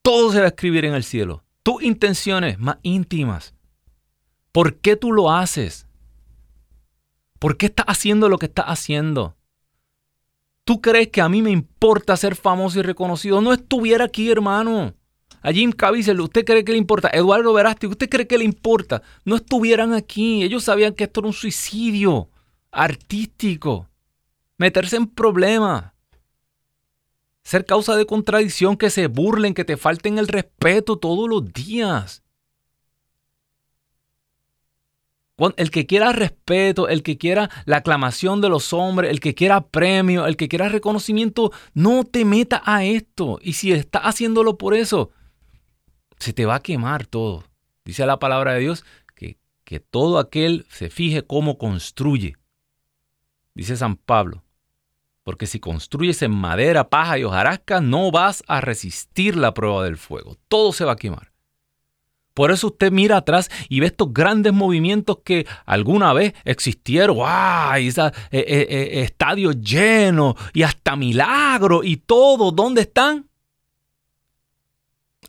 Todo se va a escribir en el cielo. Tus intenciones más íntimas. ¿Por qué tú lo haces? ¿Por qué estás haciendo lo que estás haciendo? ¿Tú crees que a mí me importa ser famoso y reconocido? No estuviera aquí, hermano. A Jim Caviezel, ¿usted cree que le importa? Eduardo Verasti, ¿usted cree que le importa? No estuvieran aquí. Ellos sabían que esto era un suicidio artístico. Meterse en problemas. Ser causa de contradicción, que se burlen, que te falten el respeto todos los días. El que quiera respeto, el que quiera la aclamación de los hombres, el que quiera premio, el que quiera reconocimiento, no te meta a esto. Y si estás haciéndolo por eso, Se te va a quemar todo. Dice la palabra de Dios que, que todo aquel se fije cómo construye. Dice San Pablo, porque si construyes en madera, paja y hojarasca, no vas a resistir la prueba del fuego. Todo se va a quemar. Por eso usted mira atrás y ve estos grandes movimientos que alguna vez existieron. ¡Ay! Eh, eh, eh, estadios y hasta milagros y todo. ¿Dónde están?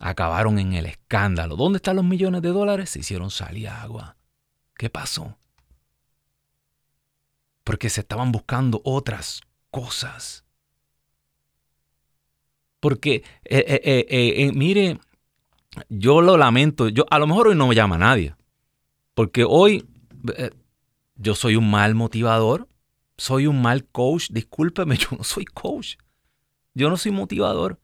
Acabaron en el escándalo. ¿Dónde están los millones de dólares? Se hicieron salir agua. ¿Qué pasó? Porque se estaban buscando otras cosas. Porque, mire, yo lo lamento. Yo, a lo mejor hoy no me llama nadie. Porque hoy eh, yo soy un mal motivador. Soy un mal coach. Discúlpeme, yo no soy coach. Yo no soy motivador.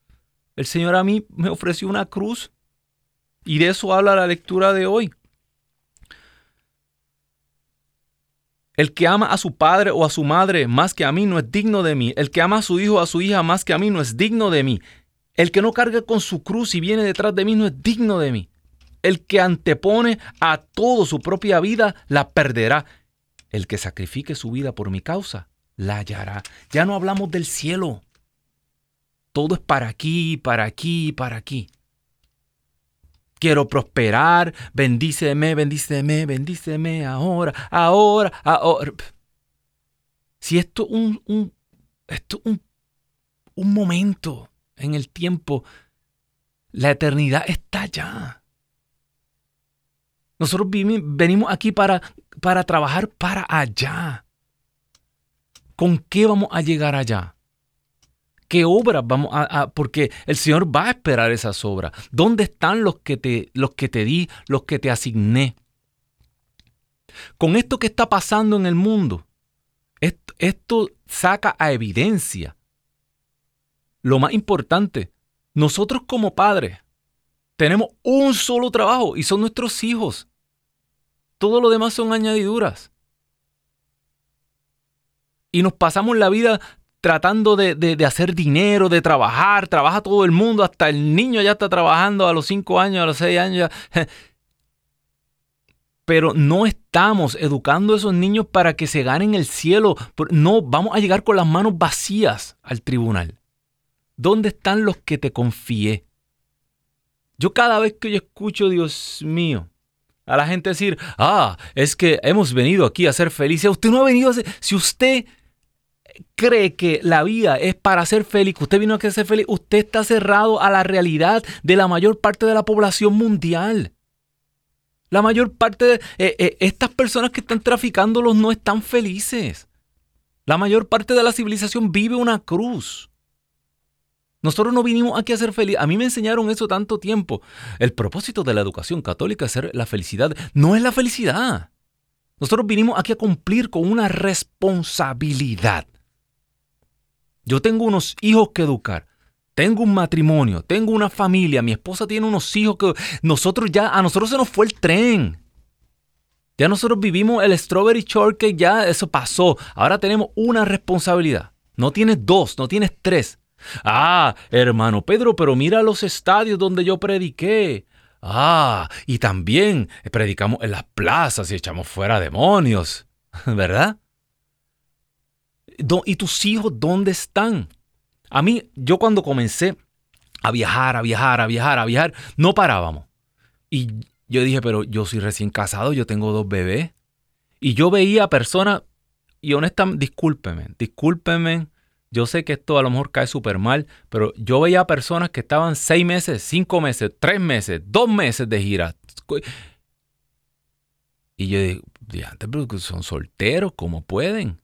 El Señor a mí me ofreció una cruz. Y de eso habla la lectura de hoy. El que ama a su padre o a su madre más que a mí no es digno de mí. El que ama a su hijo o a su hija más que a mí no es digno de mí. El que no carga con su cruz y viene detrás de mí no es digno de mí. El que antepone a todo su propia vida la perderá. El que sacrifique su vida por mi causa la hallará. Ya no hablamos del cielo. Todo es para aquí, para aquí, para aquí. Quiero prosperar, bendíceme, bendíceme, bendíceme ahora, ahora, ahora. Si esto es un, esto un, un momento, en el tiempo. La eternidad está allá. Nosotros venimos aquí para, para trabajar para allá. ¿Con qué vamos a llegar allá? ¿Qué obras vamos a, porque el Señor va a esperar esas obras? ¿Dónde están los que te los que te di, los que te asigné? Con esto que está pasando en el mundo, esto saca a evidencia lo más importante, nosotros como padres tenemos un solo trabajo y son nuestros hijos. Todo lo demás son añadiduras. Y nos pasamos la vida tratando de, hacer dinero, de trabajar, trabaja todo el mundo, hasta el niño ya está trabajando a los 5 años, a los 6 años. Pero no estamos educando a esos niños para que se ganen el cielo. No, vamos a llegar con las manos vacías al tribunal. ¿Dónde están los que te confié? Yo cada vez que yo escucho, Dios mío, a la gente decir, ah, es que hemos venido aquí a ser felices. Usted no ha venido a ser... Si usted cree que la vida es para ser feliz, que usted vino a ser feliz, usted está cerrado a la realidad de la mayor parte de la población mundial. La mayor parte de eh, eh, estas personas que están traficándolos no están felices. La mayor parte de la civilización vive una cruz. Nosotros no vinimos aquí a ser felices. A mí me enseñaron eso tanto tiempo. El propósito de la educación católica es ser la felicidad. No es la felicidad. Nosotros vinimos aquí a cumplir con una responsabilidad. Yo tengo unos hijos que educar. Tengo un matrimonio, tengo una familia, mi esposa tiene unos hijos que nosotros ya, a nosotros se nos fue el tren. Ya nosotros vivimos el strawberry shortcake, ya eso pasó. Ahora tenemos una responsabilidad. No tienes dos, no tienes tres. Ah, hermano Pedro, pero mira los estadios donde yo prediqué. Ah, y también predicamos en las plazas y echamos fuera demonios, ¿verdad? ¿Y tus hijos dónde están? A mí, yo cuando comencé a viajar, a viajar, a viajar, a viajar, no parábamos. Y yo dije, pero yo soy recién casado, yo tengo dos bebés. Y yo veía personas, y honestamente, discúlpeme, discúlpeme yo sé que esto a lo mejor cae súper mal, pero yo veía personas que estaban seis meses, cinco meses, tres meses, dos meses de gira. Y yo digo, pero son solteros, ¿cómo pueden?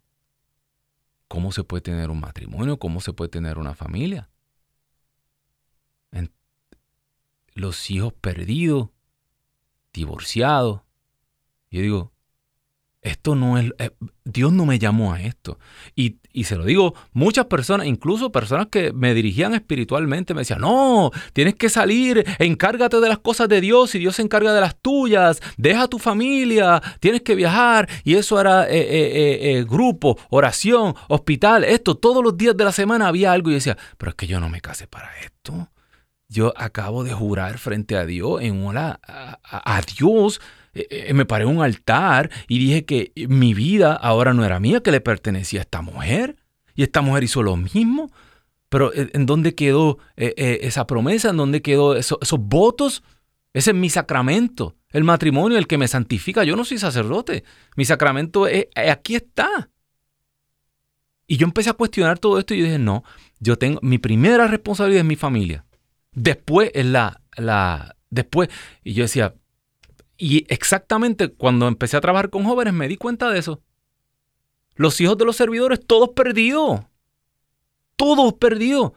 ¿Cómo se puede tener un matrimonio? ¿Cómo se puede tener una familia? Los hijos perdidos, divorciados. Yo digo, esto no es, eh, Dios no me llamó a esto. Y, se lo digo, muchas personas, incluso personas que me dirigían espiritualmente, me decían, no, tienes que salir, encárgate de las cosas de Dios y Dios se encarga de las tuyas, deja tu familia, tienes que viajar. Y eso era eh, eh, grupo, oración, hospital, esto, todos los días de la semana había algo y decía, pero es que yo no me casé para esto. yo acabo de jurar frente a Dios, en una, a, Dios, eh, eh, me paré un altar y dije que mi vida ahora no era mía, que le pertenecía a esta mujer. Y esta mujer hizo lo mismo. Pero eh, ¿en dónde quedó esa promesa? ¿En dónde quedó esos votos? Ese es mi sacramento. El matrimonio, el que me santifica. Yo no soy sacerdote. Mi sacramento es, aquí está. Y yo empecé a cuestionar todo esto y dije, no, yo tengo, mi primera responsabilidad es mi familia. Después es la, la, después, y yo decía, y exactamente cuando empecé a trabajar con jóvenes me di cuenta de eso. Los hijos de los servidores, todos perdidos. Todos perdidos.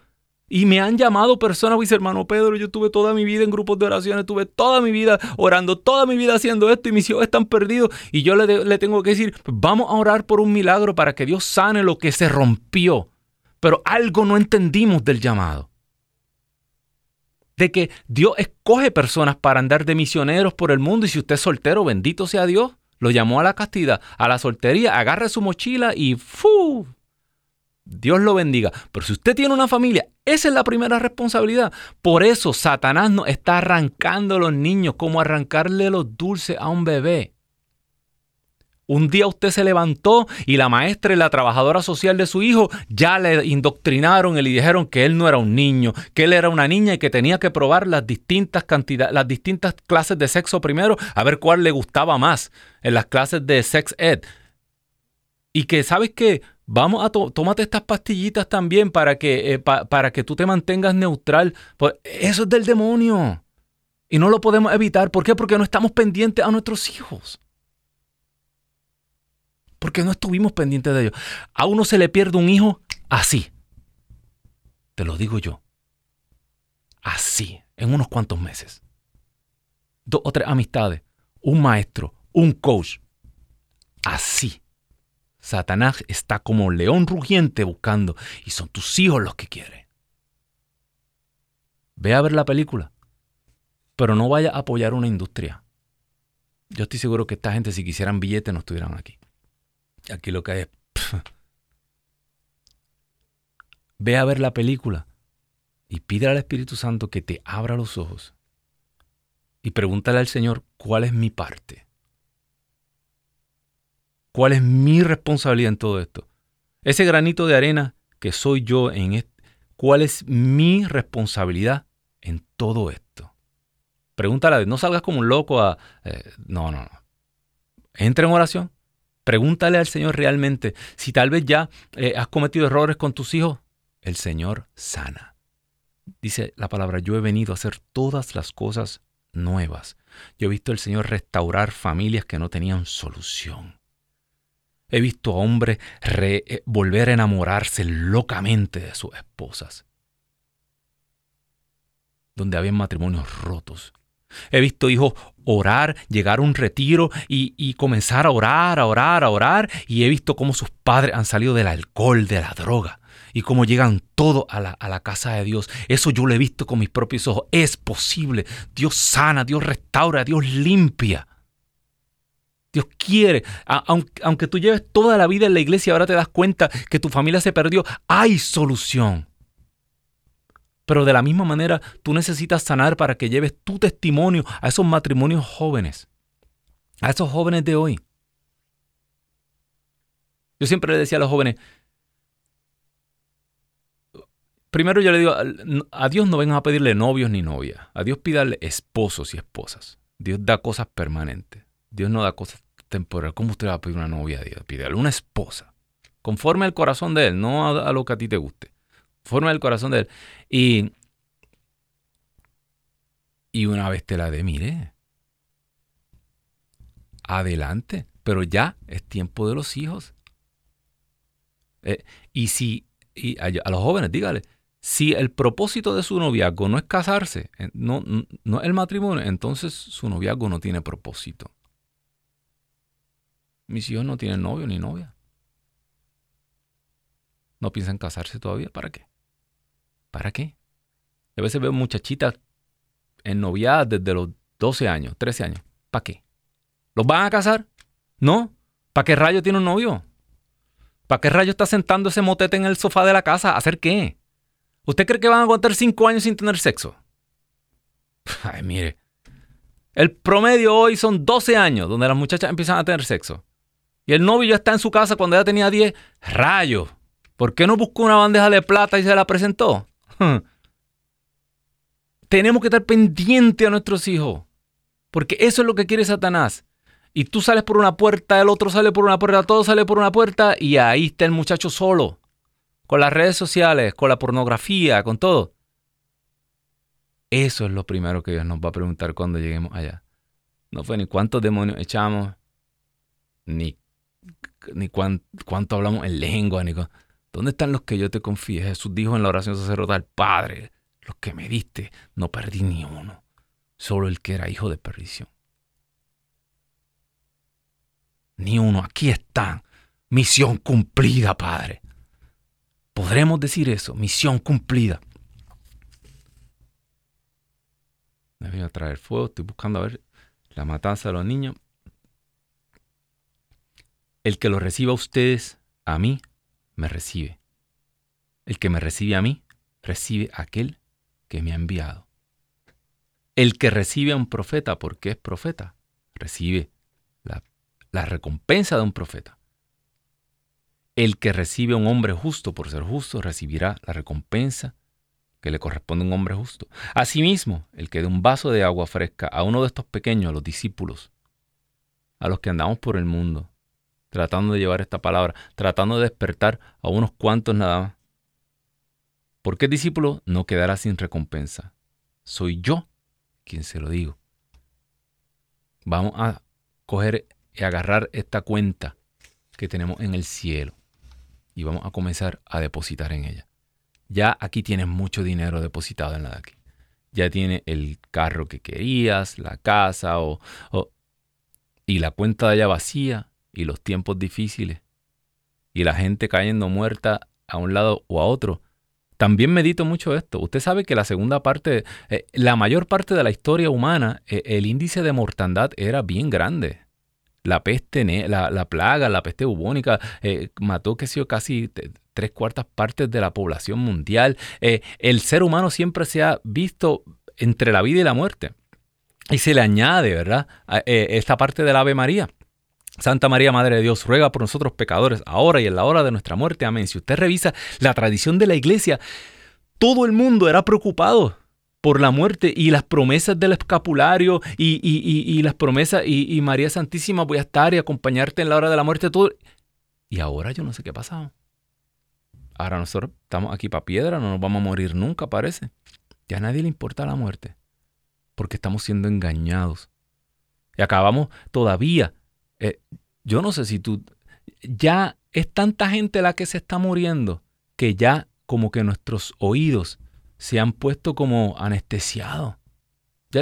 Y me han llamado personas, dice hermano Pedro, yo tuve toda mi vida en grupos de oraciones, tuve toda mi vida orando, toda mi vida haciendo esto y mis hijos están perdidos. Y yo le, le tengo que decir, vamos a orar por un milagro para que Dios sane lo que se rompió. Pero algo no entendimos del llamado. De que Dios escoge personas para andar de misioneros por el mundo y si usted es soltero, bendito sea Dios, lo llamó a la castidad, a la soltería, agarre su mochila y ¡fu! Dios lo bendiga. Pero si usted tiene una familia, esa es la primera responsabilidad. Por eso Satanás nos está arrancando a los niños como arrancarle los dulces a un bebé. Un día usted se levantó y la maestra y la trabajadora social de su hijo ya le indoctrinaron y le dijeron que él no era un niño, que él era una niña y que tenía que probar las distintas cantidades, las distintas clases de sexo primero, a ver cuál le gustaba más en las clases de sex ed. Y que, ¿sabes qué? Vamos a tómate estas pastillitas también para que, eh, para que tú te mantengas neutral. Pues eso es del demonio. Y no lo podemos evitar. ¿Por qué? Porque no estamos pendientes a nuestros hijos. Porque no estuvimos pendientes de ellos. A uno se le pierde un hijo así. Te lo digo yo. Así, en unos cuantos meses. Dos o tres amistades, un maestro, un coach. Así Satanás está como león rugiente buscando y son tus hijos los que quiere. Ve a ver la película, pero no vaya a apoyar una industria. Yo estoy seguro que esta gente si quisieran billetes no estuvieran aquí. Aquí lo que hay es... Ve a ver la película y pídele al Espíritu Santo que te abra los ojos y pregúntale al Señor cuál es mi parte. ¿Cuál es mi responsabilidad en todo esto? Ese granito de arena que soy yo en este, ¿cuál es mi responsabilidad en todo esto? Pregúntale, no salgas como un loco a... Eh, no, no, no. Entra en oración. Pregúntale al Señor realmente si tal vez ya eh, has cometido errores con tus hijos. El Señor sana. Dice la palabra, yo he venido a hacer todas las cosas nuevas. Yo he visto al Señor restaurar familias que no tenían solución. He visto a hombres eh, volver a enamorarse locamente de sus esposas, donde había matrimonios rotos. He visto hijos orar, llegar a un retiro y, comenzar a orar, a orar, a orar. Y he visto cómo sus padres han salido del alcohol, de la droga. Y cómo llegan todos a la, casa de Dios. Eso yo lo he visto con mis propios ojos. Es posible. Dios sana, Dios restaura, Dios limpia. Dios quiere, aunque tú lleves toda la vida en la iglesia ahora te das cuenta que tu familia se perdió, hay solución. Pero de la misma manera, tú necesitas sanar para que lleves tu testimonio a esos matrimonios jóvenes, a esos jóvenes de hoy. Yo siempre le decía a los jóvenes, primero yo le digo, a Dios no vengan a pedirle novios ni novias, a Dios pídale esposos y esposas. Dios da cosas permanentes. Dios no da cosas temporales. ¿Cómo usted va a pedir una novia a Dios? Pídale una esposa. Conforme al corazón de Él, no a, lo que a ti te guste. Conforme al corazón de Él. Y, y una vez te la dé, mire. Adelante. Pero ya es tiempo de los hijos. Eh, y si, y a, los jóvenes, dígale, si el propósito de su noviazgo no es casarse, eh, no, no el matrimonio, entonces su noviazgo no tiene propósito. Mis hijos no tienen novio ni novia. No piensan casarse todavía. ¿Para qué? ¿Para qué? a veces veo muchachitas en noviadas desde los 12 años, 13 años. ¿Para qué? ¿Los van a casar? ¿No? ¿Para qué rayo tiene un novio? ¿Para qué rayo está sentando ese motete en el sofá de la casa? ¿A hacer qué? ¿Usted cree que van a aguantar 5 años sin tener sexo? Ay, mire. El promedio hoy son 12 años donde las muchachas empiezan a tener sexo. Y el novio ya está en su casa cuando ella tenía 10. Rayos. ¿Por qué no buscó una bandeja de plata y se la presentó? Tenemos que estar pendientes a nuestros hijos. Porque eso es lo que quiere Satanás. Y tú sales por una puerta, el otro sale por una puerta, todo sale por una puerta y ahí está el muchacho solo. Con las redes sociales, con la pornografía, con todo. Eso es lo primero que Dios nos va a preguntar cuando lleguemos allá. No fue ni cuántos demonios echamos, ni, ni cuánto hablamos en lengua, ni ¿Dónde están los que yo te confíe? Jesús dijo en la oración sacerdotal, Padre, los que me diste, no perdí ni uno, solo el que era hijo de perdición. Ni uno, aquí están. Misión cumplida, Padre. Podremos decir eso, misión cumplida. Me voy a traer fuego, estoy buscando a ver la matanza de los niños. El que lo reciba a ustedes, a mí, me recibe. El que me recibe a mí, recibe a aquel que me ha enviado. El que recibe a un profeta porque es profeta, recibe la, la recompensa de un profeta. El que recibe a un hombre justo por ser justo recibirá la recompensa que le corresponde a un hombre justo. Asimismo, el que dé un vaso de agua fresca a uno de estos pequeños, a los discípulos, a los que andamos por el mundo, tratando de llevar esta palabra, tratando de despertar a unos cuantos nada más. Porque el discípulo no quedará sin recompensa. Soy yo quien se lo digo. Vamos a coger y agarrar esta cuenta que tenemos en el cielo y vamos a comenzar a depositar en ella ya aquí tienes mucho dinero depositado en la de aquí. Ya tienes el carro que querías, la casa o, y la cuenta de allá vacía y los tiempos difíciles y la gente cayendo muerta a un lado o a otro. También medito mucho esto. Usted sabe que la segunda parte, eh, la mayor parte de la historia humana, eh, el índice de mortandad era bien grande. La peste, la, plaga, la peste bubónica, eh, mató que casi tres cuartas partes de la población mundial. El ser humano siempre se ha visto entre la vida y la muerte. Y se le añade, ¿verdad? Esta parte del Ave María. Santa María, Madre de Dios, ruega por nosotros pecadores, ahora y en la hora de nuestra muerte. Amén. Si usted revisa la tradición de la iglesia, todo el mundo era preocupado por la muerte y las promesas del escapulario y, las promesas y, María Santísima voy a estar y acompañarte en la hora de la muerte. Todo. Y ahora yo no sé qué ha pasado. Ahora nosotros estamos aquí para piedra, no nos vamos a morir nunca, parece. Ya a nadie le importa la muerte, porque estamos siendo engañados. Y acabamos todavía. Eh, yo no sé si tú. Ya es tanta gente la que se está muriendo que ya como que nuestros oídos se han puesto como anestesiados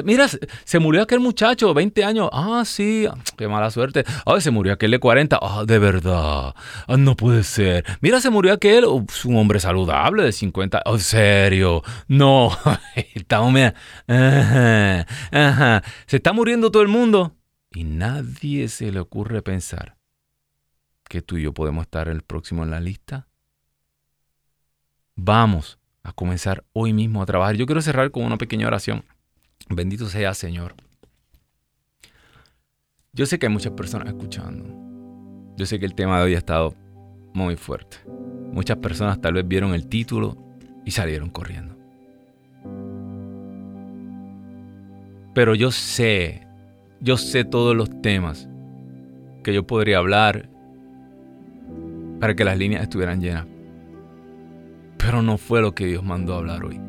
mira, se murió aquel muchacho, 20 años. Ah, sí, qué mala suerte. Ah, se murió aquel de 40. Ah, de verdad. Ah, no puede ser. Mira, se murió aquel, un hombre saludable de 50. Oh, en serio. No. Estamos, mira. Ajá, Se está muriendo todo el mundo. Y nadie se le ocurre pensar que tú y yo podemos estar el próximo en la lista. Vamos a comenzar hoy mismo a trabajar. Yo quiero cerrar con una pequeña oración. Bendito sea Señor. Yo sé que hay muchas personas escuchando. Yo sé que el tema de hoy ha estado muy fuerte. Muchas personas tal vez vieron el título y salieron corriendo. Pero yo sé, yo sé todos los temas que yo podría hablar para que las líneas estuvieran llenas. Pero no fue lo que Dios mandó a hablar hoy.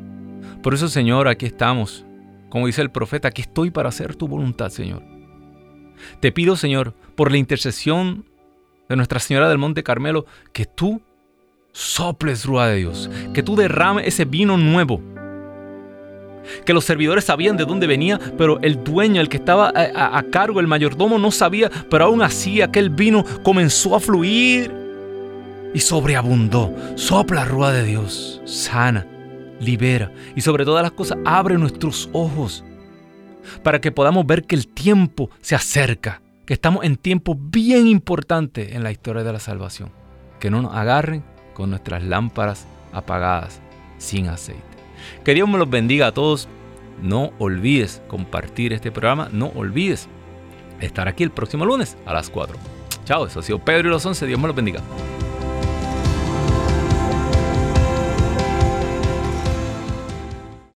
Por eso, Señor, aquí estamos como dice el profeta, aquí estoy para hacer tu voluntad, Señor. Te pido, Señor, por la intercesión de Nuestra Señora del Monte Carmelo, que tú soples, Rúa de Dios, que tú derrames ese vino nuevo. Que los servidores sabían de dónde venía, pero el dueño, el que estaba a, a cargo, el mayordomo, no sabía, pero aún así aquel vino comenzó a fluir y sobreabundó. Sopla, Rúa de Dios, sana, libera y sobre todas las cosas abre nuestros ojos para que podamos ver que el tiempo se acerca, que estamos en tiempo bien importante en la historia de la salvación. Que no nos agarren con nuestras lámparas apagadas sin aceite. Que Dios me los bendiga a todos. no olvides compartir este programa, no olvides estar aquí el próximo lunes a las 4. Chao, eso ha sido Pedro y los 11, Dios me los bendiga.